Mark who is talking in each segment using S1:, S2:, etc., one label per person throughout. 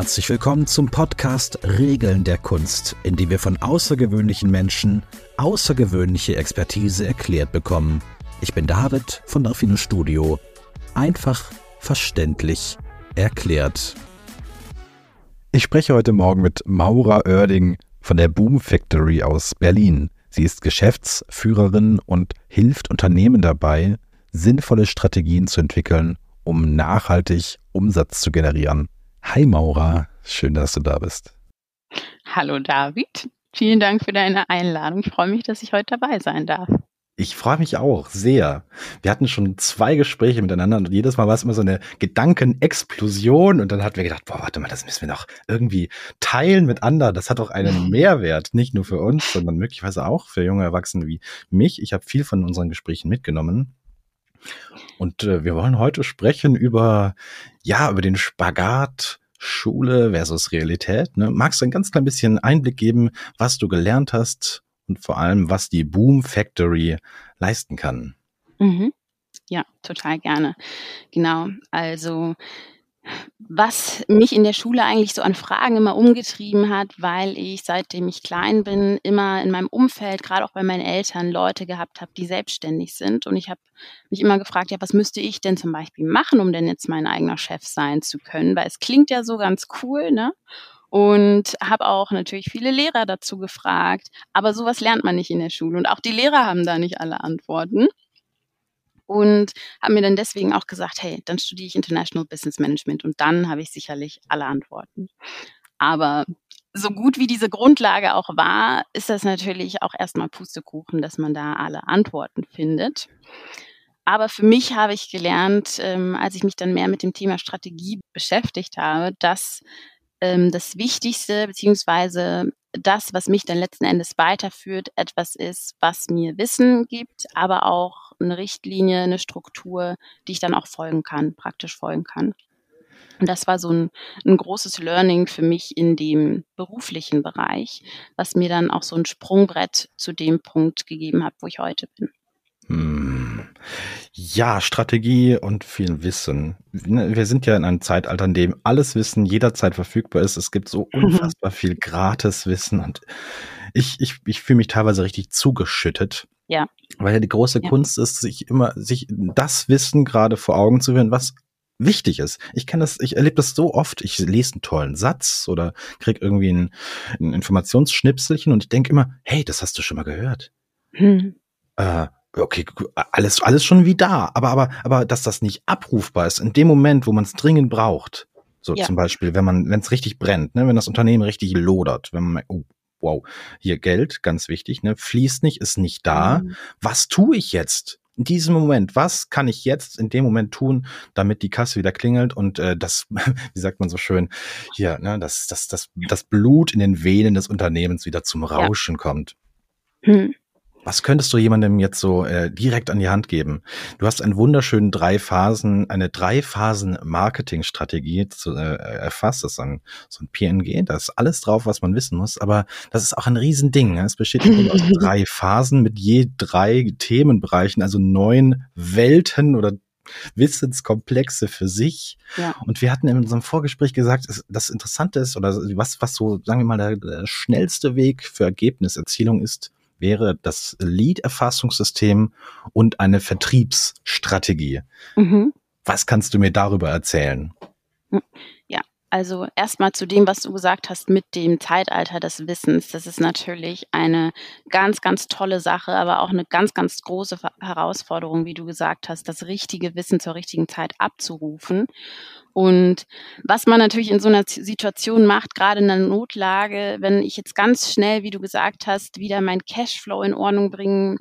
S1: Herzlich willkommen zum Podcast Regeln der Kunst, in dem wir von außergewöhnlichen Menschen außergewöhnliche Expertise erklärt bekommen. Ich bin David von Dauphine Studio. Einfach verständlich erklärt.
S2: Ich spreche heute Morgen mit Maura Oerding von der Boom Factory aus Berlin. Sie ist Geschäftsführerin und hilft Unternehmen dabei, sinnvolle Strategien zu entwickeln, um nachhaltig Umsatz zu generieren. Hi Maura, schön, dass du da bist.
S3: Hallo David, vielen Dank für deine Einladung. Ich freue mich, dass ich heute dabei sein darf.
S2: Ich freue mich auch sehr. Wir hatten schon zwei Gespräche miteinander und jedes Mal war es immer so eine Gedankenexplosion und dann hatten wir gedacht, boah, warte mal, das müssen wir noch irgendwie teilen mit anderen. Das hat doch einen Mehrwert, nicht nur für uns, sondern möglicherweise auch für junge Erwachsene wie mich. Ich habe viel von unseren Gesprächen mitgenommen. Und äh, wir wollen heute sprechen über, ja, über den Spagat Schule versus Realität. Ne? Magst du ein ganz klein bisschen Einblick geben, was du gelernt hast und vor allem, was die Boom Factory leisten kann?
S3: Mhm. Ja, total gerne. Genau. Also was mich in der Schule eigentlich so an Fragen immer umgetrieben hat, weil ich, seitdem ich klein bin, immer in meinem Umfeld, gerade auch bei meinen Eltern, Leute gehabt habe, die selbstständig sind. Und ich habe mich immer gefragt, ja, was müsste ich denn zum Beispiel machen, um denn jetzt mein eigener Chef sein zu können? Weil es klingt ja so ganz cool, ne? Und habe auch natürlich viele Lehrer dazu gefragt. Aber sowas lernt man nicht in der Schule. Und auch die Lehrer haben da nicht alle Antworten und habe mir dann deswegen auch gesagt, hey, dann studiere ich International Business Management und dann habe ich sicherlich alle Antworten. Aber so gut wie diese Grundlage auch war, ist das natürlich auch erstmal Pustekuchen, dass man da alle Antworten findet. Aber für mich habe ich gelernt, ähm, als ich mich dann mehr mit dem Thema Strategie beschäftigt habe, dass ähm, das Wichtigste beziehungsweise das, was mich dann letzten Endes weiterführt, etwas ist, was mir Wissen gibt, aber auch eine Richtlinie, eine Struktur, die ich dann auch folgen kann, praktisch folgen kann. Und das war so ein, ein großes Learning für mich in dem beruflichen Bereich, was mir dann auch so ein Sprungbrett zu dem Punkt gegeben hat, wo ich heute bin.
S2: Hm. Ja, Strategie und viel Wissen. Wir sind ja in einem Zeitalter, in dem alles Wissen jederzeit verfügbar ist. Es gibt so mhm. unfassbar viel Gratiswissen und ich, ich, ich fühle mich teilweise richtig zugeschüttet.
S3: Ja.
S2: Weil ja die große ja. Kunst ist, sich immer, sich das Wissen gerade vor Augen zu führen, was wichtig ist. Ich kenne das, ich erlebe das so oft. Ich lese einen tollen Satz oder krieg irgendwie ein, ein Informationsschnipselchen und ich denke immer, hey, das hast du schon mal gehört. Hm. Äh, okay, alles, alles schon wie da. Aber, aber, aber, dass das nicht abrufbar ist in dem Moment, wo man es dringend braucht. So ja. zum Beispiel, wenn man, wenn es richtig brennt, ne, wenn das Unternehmen richtig lodert, wenn man, oh, wow, hier Geld, ganz wichtig, ne, fließt nicht, ist nicht da. Mhm. Was tue ich jetzt? In diesem Moment, was kann ich jetzt in dem Moment tun, damit die Kasse wieder klingelt und äh, das, wie sagt man so schön, hier, ne, das, das, das, das Blut in den Venen des Unternehmens wieder zum Rauschen ja. kommt. Hm. Was könntest du jemandem jetzt so äh, direkt an die Hand geben? Du hast einen wunderschönen drei Phasen, eine drei Phasen Marketingstrategie zu, äh, erfasst. Das ist ein, so ein PNG. Da ist alles drauf, was man wissen muss. Aber das ist auch ein Riesending. Ne? Es besteht aus drei Phasen mit je drei Themenbereichen, also neun Welten oder Wissenskomplexe für sich. Ja. Und wir hatten in unserem Vorgespräch gesagt, das Interessante ist oder was, was so, sagen wir mal, der, der schnellste Weg für Ergebniserzielung ist, wäre das Lead-Erfassungssystem und eine Vertriebsstrategie. Mhm. Was kannst du mir darüber erzählen?
S3: Ja, also erstmal zu dem, was du gesagt hast mit dem Zeitalter des Wissens. Das ist natürlich eine ganz, ganz tolle Sache, aber auch eine ganz, ganz große Herausforderung, wie du gesagt hast, das richtige Wissen zur richtigen Zeit abzurufen. Und was man natürlich in so einer Situation macht, gerade in einer Notlage, wenn ich jetzt ganz schnell, wie du gesagt hast, wieder mein Cashflow in Ordnung bringen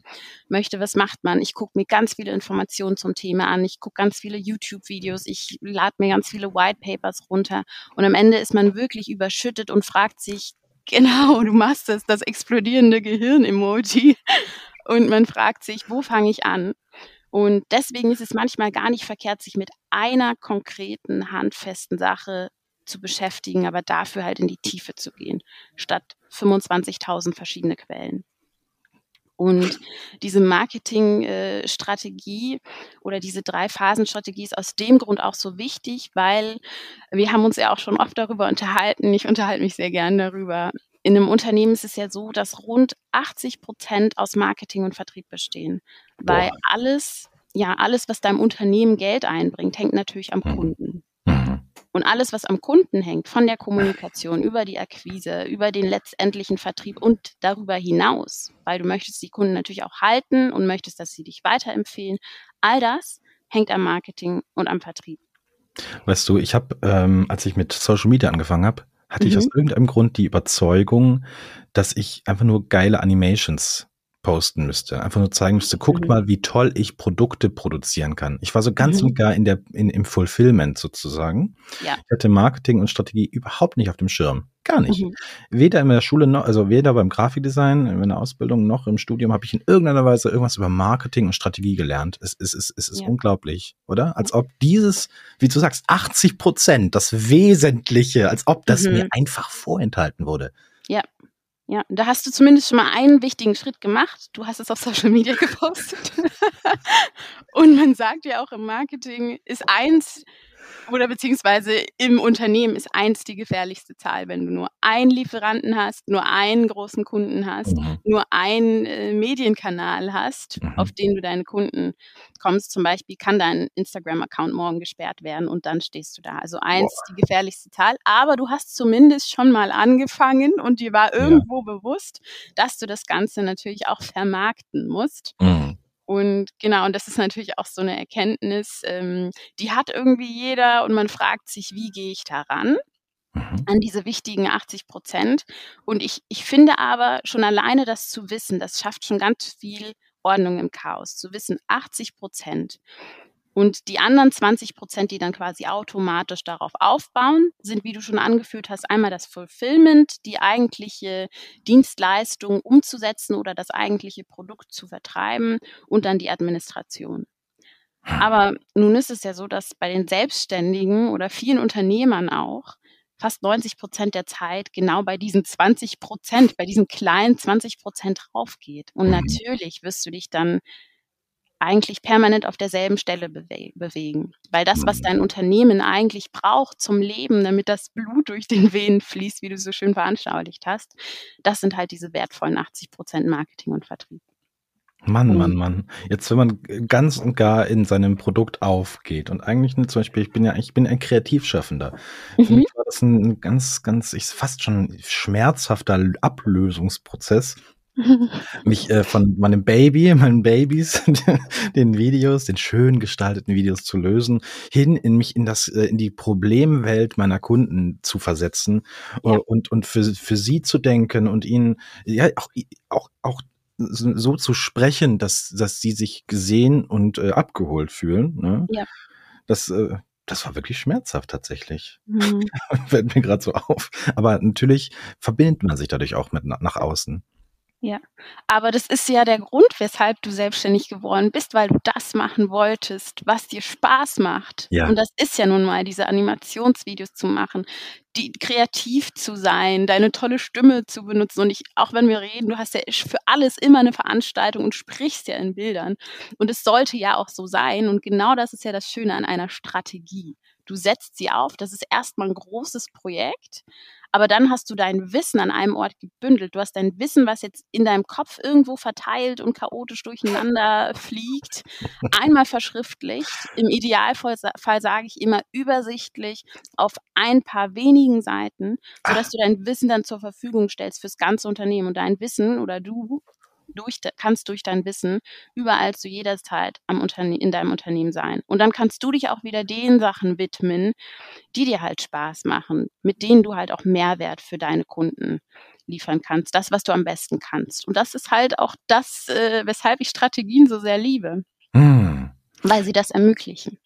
S3: möchte, was macht man? Ich gucke mir ganz viele Informationen zum Thema an, ich gucke ganz viele YouTube-Videos, ich lade mir ganz viele White Papers runter und am Ende ist man wirklich überschüttet und fragt sich, genau, du machst das, das explodierende Gehirn-Emoji. Und man fragt sich, wo fange ich an? Und deswegen ist es manchmal gar nicht verkehrt, sich mit einer konkreten, handfesten Sache zu beschäftigen, aber dafür halt in die Tiefe zu gehen, statt 25.000 verschiedene Quellen. Und diese Marketingstrategie äh, oder diese Drei-Phasen-Strategie ist aus dem Grund auch so wichtig, weil wir haben uns ja auch schon oft darüber unterhalten. Ich unterhalte mich sehr gern darüber. In einem Unternehmen ist es ja so, dass rund 80 Prozent aus Marketing und Vertrieb bestehen, weil Boah. alles, ja, alles, was deinem Unternehmen Geld einbringt, hängt natürlich am mhm. Kunden. Und alles, was am Kunden hängt, von der Kommunikation über die Akquise, über den letztendlichen Vertrieb und darüber hinaus, weil du möchtest die Kunden natürlich auch halten und möchtest, dass sie dich weiterempfehlen, all das hängt am Marketing und am Vertrieb.
S2: Weißt du, ich habe, ähm, als ich mit Social Media angefangen habe, hatte mhm. ich aus irgendeinem Grund die Überzeugung, dass ich einfach nur geile Animations posten müsste. Einfach nur zeigen müsste, guckt mhm. mal, wie toll ich Produkte produzieren kann. Ich war so ganz mhm. und gar in der, in, im Fulfillment sozusagen. Ja. Ich hatte Marketing und Strategie überhaupt nicht auf dem Schirm. Gar nicht. Mhm. Weder in der Schule noch, also weder beim Grafikdesign, in meiner Ausbildung noch im Studium habe ich in irgendeiner Weise irgendwas über Marketing und Strategie gelernt. Es, es, es, es ist ja. unglaublich, oder? Als ob dieses, wie du sagst, 80 Prozent, das Wesentliche, als ob das mir mhm. einfach vorenthalten wurde.
S3: Ja, ja, da hast du zumindest schon mal einen wichtigen Schritt gemacht. Du hast es auf Social Media gepostet. Und man sagt ja auch im Marketing, ist eins oder beziehungsweise im Unternehmen ist eins die gefährlichste Zahl, wenn du nur einen Lieferanten hast, nur einen großen Kunden hast, mhm. nur einen äh, Medienkanal hast, mhm. auf den du deine Kunden kommst. Zum Beispiel kann dein Instagram-Account morgen gesperrt werden und dann stehst du da. Also eins Boah. die gefährlichste Zahl, aber du hast zumindest schon mal angefangen und dir war irgendwo ja. bewusst, dass du das Ganze natürlich auch vermarkten musst. Mhm. Und genau, und das ist natürlich auch so eine Erkenntnis, ähm, die hat irgendwie jeder und man fragt sich, wie gehe ich daran? Mhm. an diese wichtigen 80 Prozent. Und ich, ich finde aber schon alleine das zu wissen, das schafft schon ganz viel Ordnung im Chaos. Zu wissen, 80 Prozent und die anderen 20 Prozent, die dann quasi automatisch darauf aufbauen, sind, wie du schon angeführt hast, einmal das Fulfillment, die eigentliche Dienstleistung umzusetzen oder das eigentliche Produkt zu vertreiben und dann die Administration. Aber nun ist es ja so, dass bei den Selbstständigen oder vielen Unternehmern auch fast 90 Prozent der Zeit genau bei diesen 20 Prozent, bei diesen kleinen 20 Prozent draufgeht. Und mhm. natürlich wirst du dich dann eigentlich permanent auf derselben Stelle bewe bewegen. Weil das, was dein mhm. Unternehmen eigentlich braucht zum Leben, damit das Blut durch den Venen fließt, wie du so schön veranschaulicht hast, das sind halt diese wertvollen 80 Prozent Marketing und Vertrieb.
S2: Mann, Mann, Mann. Jetzt, wenn man ganz und gar in seinem Produkt aufgeht und eigentlich zum Beispiel, ich bin ja, ich bin ein Kreativschaffender. Mhm. Für mich war das ein ganz, ganz, ich fast schon schmerzhafter Ablösungsprozess, mich äh, von meinem Baby, meinen Babys, den Videos, den schön gestalteten Videos zu lösen, hin in mich in das, äh, in die Problemwelt meiner Kunden zu versetzen ja. und, und für, für sie zu denken und ihnen, ja, auch, auch, auch so zu sprechen, dass, dass sie sich gesehen und äh, abgeholt fühlen. Ne? Ja. Das, äh, das war wirklich schmerzhaft tatsächlich. Mhm. Fällt mir gerade so auf. Aber natürlich verbindet man sich dadurch auch mit nach außen.
S3: Ja, aber das ist ja der Grund, weshalb du selbstständig geworden bist, weil du das machen wolltest, was dir Spaß macht. Ja. Und das ist ja nun mal diese Animationsvideos zu machen, die kreativ zu sein, deine tolle Stimme zu benutzen. Und ich, auch wenn wir reden, du hast ja für alles immer eine Veranstaltung und sprichst ja in Bildern. Und es sollte ja auch so sein. Und genau das ist ja das Schöne an einer Strategie. Du setzt sie auf, das ist erstmal ein großes Projekt, aber dann hast du dein Wissen an einem Ort gebündelt. Du hast dein Wissen, was jetzt in deinem Kopf irgendwo verteilt und chaotisch durcheinander fliegt, einmal verschriftlicht. Im Idealfall sage ich immer übersichtlich auf ein paar wenigen Seiten, sodass du dein Wissen dann zur Verfügung stellst fürs ganze Unternehmen. Und dein Wissen oder du durch, kannst durch dein Wissen überall zu jeder Zeit am Unterne in deinem Unternehmen sein. Und dann kannst du dich auch wieder den Sachen widmen, die dir halt Spaß machen, mit denen du halt auch Mehrwert für deine Kunden liefern kannst, das, was du am besten kannst. Und das ist halt auch das, äh, weshalb ich Strategien so sehr liebe, hm. weil sie das ermöglichen.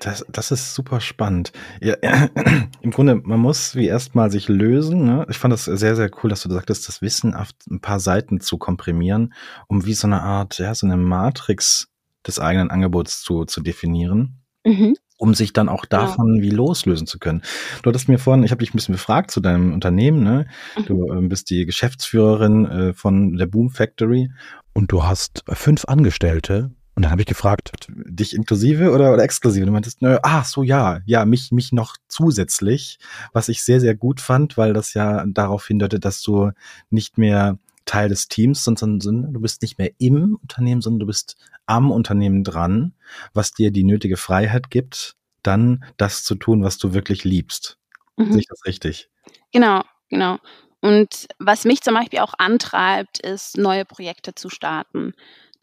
S2: Das, das ist super spannend. Ja, äh, Im Grunde, man muss wie erstmal sich lösen. Ne? Ich fand das sehr, sehr cool, dass du sagtest, das Wissen auf ein paar Seiten zu komprimieren, um wie so eine Art, ja, so eine Matrix des eigenen Angebots zu, zu definieren. Mhm um sich dann auch davon ja. wie loslösen zu können. Du hattest mir vorhin, ich habe dich ein bisschen befragt zu deinem Unternehmen, ne? Mhm. Du äh, bist die Geschäftsführerin äh, von der Boom Factory und du hast fünf Angestellte. Und dann habe ich gefragt, dich inklusive oder, oder exklusive? Und du meintest, nö, ach so, ja, ja, mich, mich noch zusätzlich, was ich sehr, sehr gut fand, weil das ja darauf hindeutet, dass du nicht mehr Teil des Teams, sondern, sondern du bist nicht mehr im Unternehmen, sondern du bist am Unternehmen dran, was dir die nötige Freiheit gibt, dann das zu tun, was du wirklich liebst. Mhm. Sehe ich das richtig?
S3: Genau, genau. Und was mich zum Beispiel auch antreibt, ist, neue Projekte zu starten.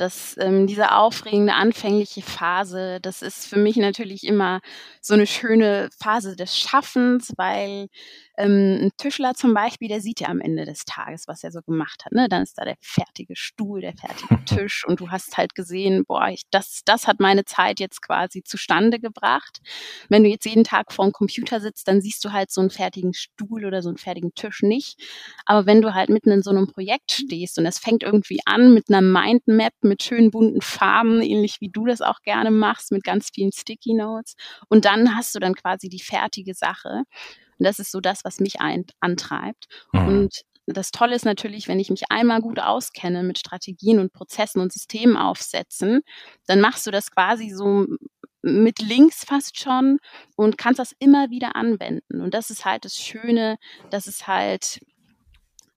S3: Das, ähm, diese aufregende anfängliche Phase, das ist für mich natürlich immer so eine schöne Phase des Schaffens, weil ähm, ein Tischler zum Beispiel, der sieht ja am Ende des Tages, was er so gemacht hat. Ne? Dann ist da der fertige Stuhl, der fertige Tisch und du hast halt gesehen, boah, ich, das, das hat meine Zeit jetzt quasi zustande gebracht. Wenn du jetzt jeden Tag vor dem Computer sitzt, dann siehst du halt so einen fertigen Stuhl oder so einen fertigen Tisch nicht. Aber wenn du halt mitten in so einem Projekt stehst und es fängt irgendwie an mit einer Mindmap, mit schönen bunten Farben, ähnlich wie du das auch gerne machst, mit ganz vielen Sticky Notes. Und dann hast du dann quasi die fertige Sache. Und das ist so das, was mich ein, antreibt. Mhm. Und das Tolle ist natürlich, wenn ich mich einmal gut auskenne mit Strategien und Prozessen und Systemen aufsetzen, dann machst du das quasi so mit links fast schon und kannst das immer wieder anwenden. Und das ist halt das Schöne, dass es halt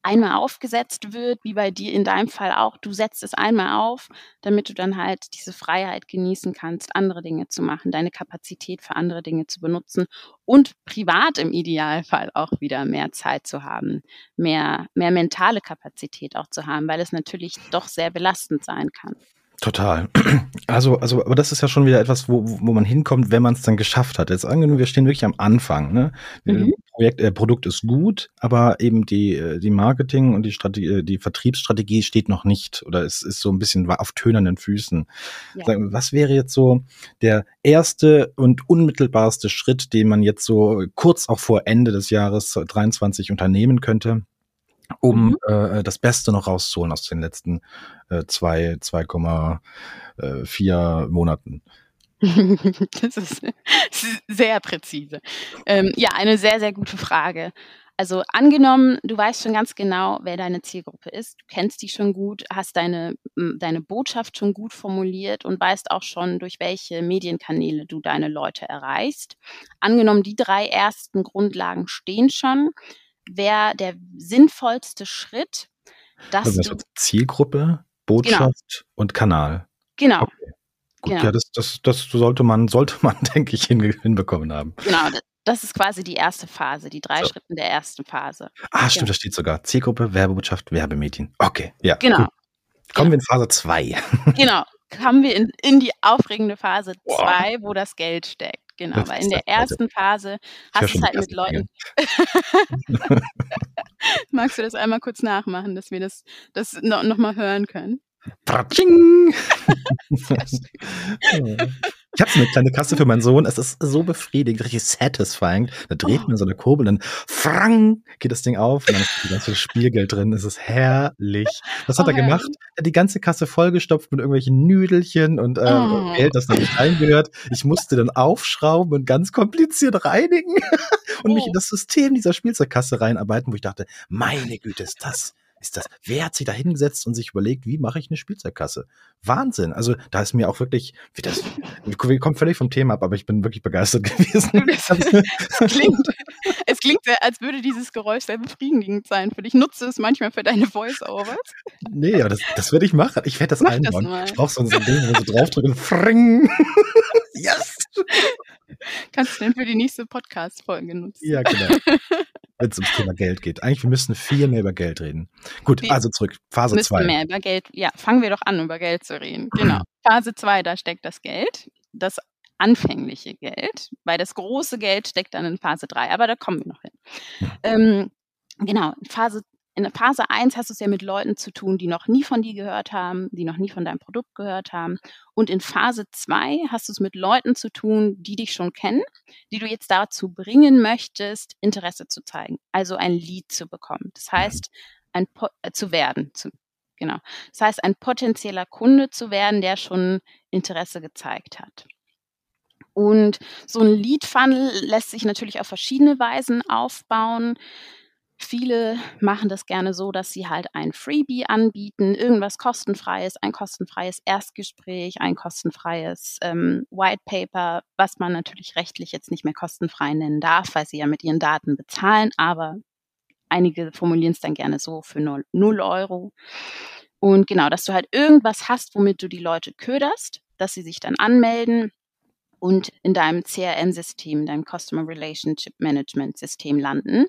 S3: einmal aufgesetzt wird, wie bei dir in deinem Fall auch. Du setzt es einmal auf, damit du dann halt diese Freiheit genießen kannst, andere Dinge zu machen, deine Kapazität für andere Dinge zu benutzen und privat im Idealfall auch wieder mehr Zeit zu haben, mehr, mehr mentale Kapazität auch zu haben, weil es natürlich doch sehr belastend sein kann.
S2: Total. Also, also, aber das ist ja schon wieder etwas, wo, wo man hinkommt, wenn man es dann geschafft hat. Jetzt angenommen, wir stehen wirklich am Anfang. Ne? Mhm. Projekt, äh, Produkt ist gut, aber eben die, äh, die Marketing und die Strategie, äh, die Vertriebsstrategie steht noch nicht oder es ist so ein bisschen auf tönernen Füßen. Ja. Was wäre jetzt so der erste und unmittelbarste Schritt, den man jetzt so kurz auch vor Ende des Jahres 23 unternehmen könnte? Um mhm. äh, das Beste noch rauszuholen aus den letzten äh, zwei, 2,4 Monaten.
S3: das ist sehr präzise. Ähm, ja, eine sehr, sehr gute Frage. Also angenommen, du weißt schon ganz genau, wer deine Zielgruppe ist, du kennst die schon gut, hast deine, deine Botschaft schon gut formuliert und weißt auch schon, durch welche Medienkanäle du deine Leute erreichst. Angenommen, die drei ersten Grundlagen stehen schon, wäre der sinnvollste Schritt, dass also
S2: du Zielgruppe, genau. Botschaft genau. und Kanal.
S3: Genau. Okay.
S2: Gut, genau. ja, das, das, das sollte man, sollte man, denke ich, hinbekommen haben.
S3: Genau, das ist quasi die erste Phase, die drei so. Schritten der ersten Phase.
S2: Ah, stimmt, ja. da steht sogar Zielgruppe, Werbebotschaft, Werbemedien. Okay, ja. Genau. Gut. Kommen genau. wir in Phase 2.
S3: Genau, kommen wir in, in die aufregende Phase 2, wo das Geld steckt. Genau, weil in der ersten Phase hast du es halt mit Leuten. Magst du das einmal kurz nachmachen, dass wir das, das noch, noch mal hören können?
S2: Pratsching! Ich habe so eine kleine Kasse für meinen Sohn. Es ist so befriedigend, richtig satisfying. Da dreht oh. man so eine Kurbel, dann frang geht das Ding auf und dann ist das ganze Spielgeld drin. Es ist herrlich. Was hat oh, er gemacht? Er hat die ganze Kasse vollgestopft mit irgendwelchen Nüdelchen und äh, oh. Geld, das da nicht reingehört. Ich musste dann aufschrauben und ganz kompliziert reinigen und mich in oh. das System dieser Spielzeugkasse reinarbeiten, wo ich dachte, meine Güte, ist das ist das, wer hat sich da hingesetzt und sich überlegt, wie mache ich eine Spielzeugkasse? Wahnsinn. Also da ist mir auch wirklich, wie das, wir kommen völlig vom Thema ab, aber ich bin wirklich begeistert gewesen.
S3: es, klingt, es klingt, als würde dieses Geräusch sehr befriedigend sein für dich. Nutze es manchmal für deine Voice-Overs.
S2: Nee, aber das, das würde ich machen. Ich werde das Mach einbauen. Das ich brauche so ein Ding, wo wir so draufdrücken. Fring.
S3: yes! Kannst du denn für die nächste Podcast-Folge nutzen?
S2: Ja, genau. wenn es ums Thema Geld geht. Eigentlich, wir müssen viel mehr über Geld reden. Gut, wir also zurück. Phase 2.
S3: mehr über Geld. Ja, fangen wir doch an, über Geld zu reden. Genau. Phase 2, da steckt das Geld. Das anfängliche Geld, weil das große Geld steckt dann in Phase 3, aber da kommen wir noch hin. Ähm, genau, Phase in Phase 1 hast du es ja mit Leuten zu tun, die noch nie von dir gehört haben, die noch nie von deinem Produkt gehört haben. Und in Phase 2 hast du es mit Leuten zu tun, die dich schon kennen, die du jetzt dazu bringen möchtest, Interesse zu zeigen, also ein Lead zu bekommen. Das heißt, ein äh, zu werden, zu, genau. Das heißt, ein potenzieller Kunde zu werden, der schon Interesse gezeigt hat. Und so ein Lead-Funnel lässt sich natürlich auf verschiedene Weisen aufbauen. Viele machen das gerne so, dass sie halt ein Freebie anbieten, irgendwas kostenfreies, ein kostenfreies Erstgespräch, ein kostenfreies ähm, White Paper, was man natürlich rechtlich jetzt nicht mehr kostenfrei nennen darf, weil sie ja mit ihren Daten bezahlen, aber einige formulieren es dann gerne so für 0 Euro. Und genau, dass du halt irgendwas hast, womit du die Leute köderst, dass sie sich dann anmelden und in deinem CRM-System, deinem Customer Relationship Management System landen.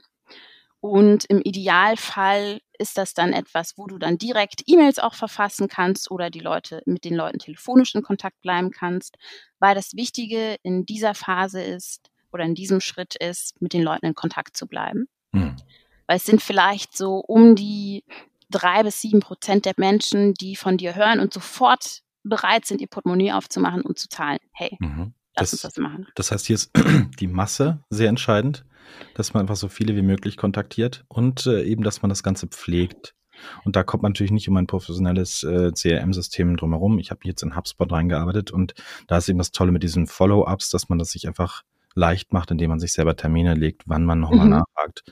S3: Und im Idealfall ist das dann etwas, wo du dann direkt E-Mails auch verfassen kannst oder die Leute mit den Leuten telefonisch in Kontakt bleiben kannst, weil das Wichtige in dieser Phase ist oder in diesem Schritt ist, mit den Leuten in Kontakt zu bleiben. Hm. Weil es sind vielleicht so um die drei bis sieben Prozent der Menschen, die von dir hören und sofort bereit sind, ihr Portemonnaie aufzumachen und zu zahlen. Hey, mhm. Lass das, uns das machen.
S2: Das heißt, hier ist die Masse sehr entscheidend dass man einfach so viele wie möglich kontaktiert und äh, eben, dass man das Ganze pflegt. Und da kommt man natürlich nicht um ein professionelles äh, CRM-System drumherum. Ich habe jetzt in HubSpot reingearbeitet und da ist eben das Tolle mit diesen Follow-ups, dass man das sich einfach leicht macht, indem man sich selber Termine legt, wann man nochmal mhm. nachfragt.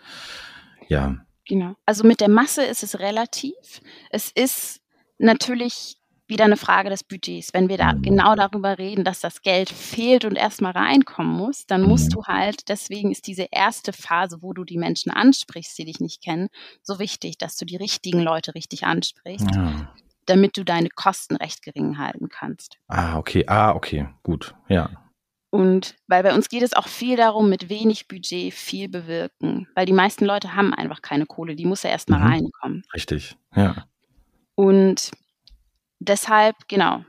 S2: Ja.
S3: Genau. Also mit der Masse ist es relativ. Es ist natürlich wieder eine Frage des Budgets. Wenn wir da mhm. genau darüber reden, dass das Geld fehlt und erstmal reinkommen muss, dann musst mhm. du halt, deswegen ist diese erste Phase, wo du die Menschen ansprichst, die dich nicht kennen, so wichtig, dass du die richtigen Leute richtig ansprichst. Ja. damit du deine Kosten recht gering halten kannst.
S2: Ah, okay. Ah, okay. Gut. Ja.
S3: Und weil bei uns geht es auch viel darum, mit wenig Budget viel bewirken. Weil die meisten Leute haben einfach keine Kohle, die muss ja erstmal mhm. reinkommen.
S2: Richtig, ja.
S3: Und deshalb, genau,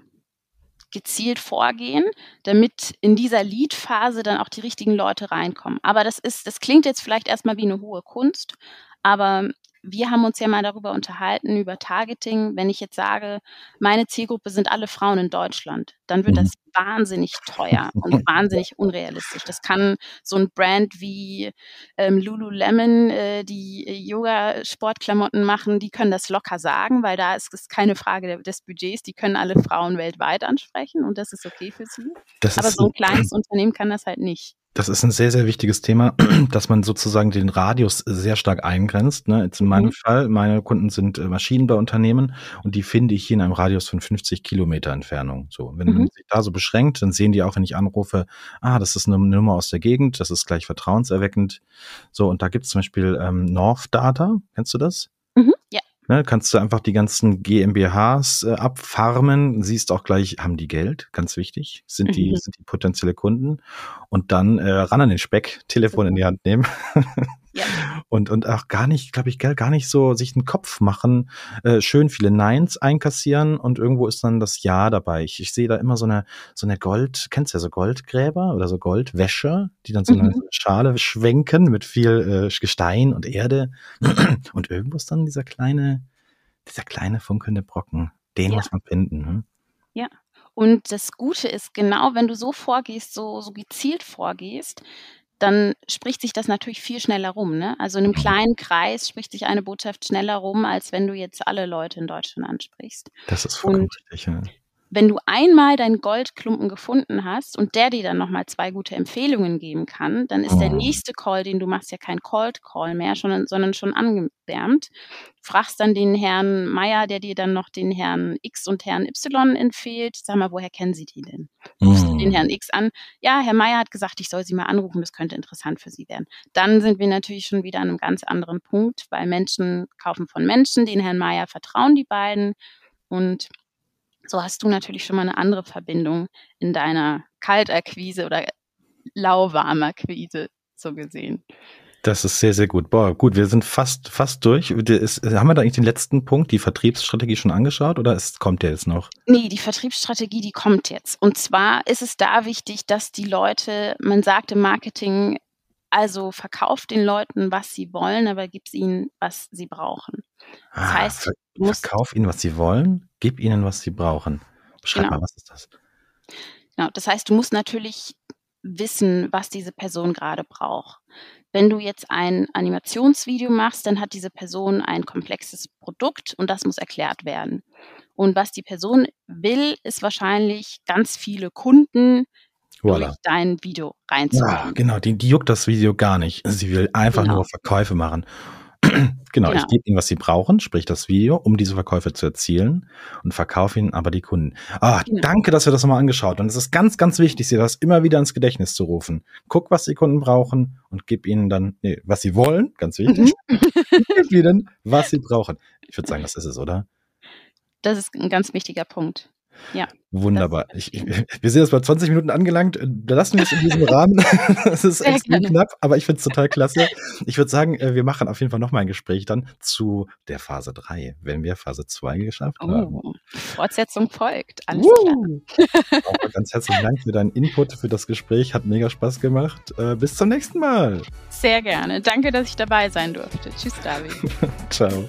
S3: gezielt vorgehen, damit in dieser Lead-Phase dann auch die richtigen Leute reinkommen. Aber das ist, das klingt jetzt vielleicht erstmal wie eine hohe Kunst, aber wir haben uns ja mal darüber unterhalten, über Targeting. Wenn ich jetzt sage, meine Zielgruppe sind alle Frauen in Deutschland, dann wird das mhm. wahnsinnig teuer und wahnsinnig unrealistisch. Das kann so ein Brand wie ähm, Lululemon, äh, die Yoga-Sportklamotten machen, die können das locker sagen, weil da ist es keine Frage des Budgets. Die können alle Frauen weltweit ansprechen und das ist okay für sie. Das Aber so ein kleines Unternehmen kann das halt nicht.
S2: Das ist ein sehr, sehr wichtiges Thema, dass man sozusagen den Radius sehr stark eingrenzt. Ne? Jetzt in meinem mhm. Fall, meine Kunden sind äh, Maschinenbauunternehmen und die finde ich hier in einem Radius von 50 Kilometer Entfernung. So, wenn mhm. man sich da so beschränkt, dann sehen die auch, wenn ich anrufe, ah, das ist eine Nummer aus der Gegend, das ist gleich vertrauenserweckend. So, und da gibt es zum Beispiel ähm, North Data, kennst du das? Ne, kannst du einfach die ganzen GmbHs äh, abfarmen, siehst auch gleich, haben die Geld, ganz wichtig, sind die, mhm. sind die potenzielle Kunden? Und dann äh, ran an den Speck, Telefon in die Hand nehmen. ja. Und, und auch gar nicht, glaube ich, gar nicht so sich einen Kopf machen, äh, schön viele Neins einkassieren und irgendwo ist dann das Ja dabei. Ich, ich sehe da immer so eine, so eine Gold, kennst du ja so Goldgräber oder so Goldwäsche, die dann so mhm. eine Schale schwenken mit viel äh, Gestein und Erde. und irgendwo ist dann dieser kleine, dieser kleine funkelnde Brocken. Den ja. muss man finden. Ne?
S3: Ja. Und das Gute ist, genau wenn du so vorgehst, so, so gezielt vorgehst, dann spricht sich das natürlich viel schneller rum. Ne? Also in einem mhm. kleinen Kreis spricht sich eine Botschaft schneller rum, als wenn du jetzt alle Leute in Deutschland ansprichst.
S2: Das ist vollkommen richtig. Ja
S3: wenn du einmal deinen Goldklumpen gefunden hast und der dir dann nochmal zwei gute Empfehlungen geben kann, dann ist der oh. nächste Call, den du machst, ja kein Cold Call mehr, schon, sondern schon angewärmt. Fragst dann den Herrn Meier, der dir dann noch den Herrn X und Herrn Y empfiehlt. Sag mal, woher kennen Sie die denn? Rufst du den oh. Herrn X an? Ja, Herr Meier hat gesagt, ich soll Sie mal anrufen, das könnte interessant für Sie werden. Dann sind wir natürlich schon wieder an einem ganz anderen Punkt, weil Menschen kaufen von Menschen, den Herrn Meier vertrauen die beiden und so hast du natürlich schon mal eine andere Verbindung in deiner Kaltakquise oder lauwarmakquise so gesehen.
S2: Das ist sehr, sehr gut. Boah, gut, wir sind fast, fast durch. Ist, haben wir da eigentlich den letzten Punkt, die Vertriebsstrategie schon angeschaut oder ist, kommt der jetzt noch?
S3: Nee, die Vertriebsstrategie, die kommt jetzt. Und zwar ist es da wichtig, dass die Leute, man sagt im Marketing, also verkauft den Leuten, was sie wollen, aber gib ihnen, was sie brauchen.
S2: Das ah, heißt, du musst verkauf ihnen, was sie wollen, gib ihnen, was sie brauchen. Beschreib genau. mal, was ist das?
S3: Genau, das heißt, du musst natürlich wissen, was diese Person gerade braucht. Wenn du jetzt ein Animationsvideo machst, dann hat diese Person ein komplexes Produkt und das muss erklärt werden. Und was die Person will, ist wahrscheinlich ganz viele Kunden, voilà. durch dein Video reinzubringen. Ja,
S2: genau, die, die juckt das Video gar nicht. Sie will einfach genau. nur Verkäufe machen. genau,
S3: Genau.
S2: ich gebe ihnen, was sie brauchen, sprich das Video, um diese Verkäufe zu erzielen und verkaufe ihnen aber die Kunden. Ah,
S3: Genau.
S2: danke, dass wir das nochmal angeschaut haben. Es ist ganz, ganz wichtig, sie das immer wieder ins Gedächtnis zu rufen. Guck, was die Kunden brauchen und gib ihnen dann, nee, was sie wollen, ganz wichtig.
S3: Mhm.
S2: gib ihnen, was sie brauchen. Ich würde sagen, das ist es, oder?
S3: Das ist ein ganz wichtiger Punkt. Ja.
S2: Wunderbar.
S3: Das-
S2: Ich, wir sind jetzt bei 20 Minuten angelangt. Da lassen wir es in diesem Rahmen. Es ist extrem knapp, aber ich finde es total klasse. Ich würde sagen, äh, wir machen auf jeden Fall nochmal ein Gespräch dann zu der Phase 3, wenn wir Phase 2 geschafft haben.
S3: Oh, Fortsetzung folgt. Alles klar.
S2: Woo! Auch ganz herzlichen Dank für deinen Input, für das Gespräch. Hat mega Spaß gemacht. Äh, bis zum nächsten Mal.
S3: Sehr gerne. Danke, dass ich dabei sein durfte. Tschüss, David.
S2: Ciao.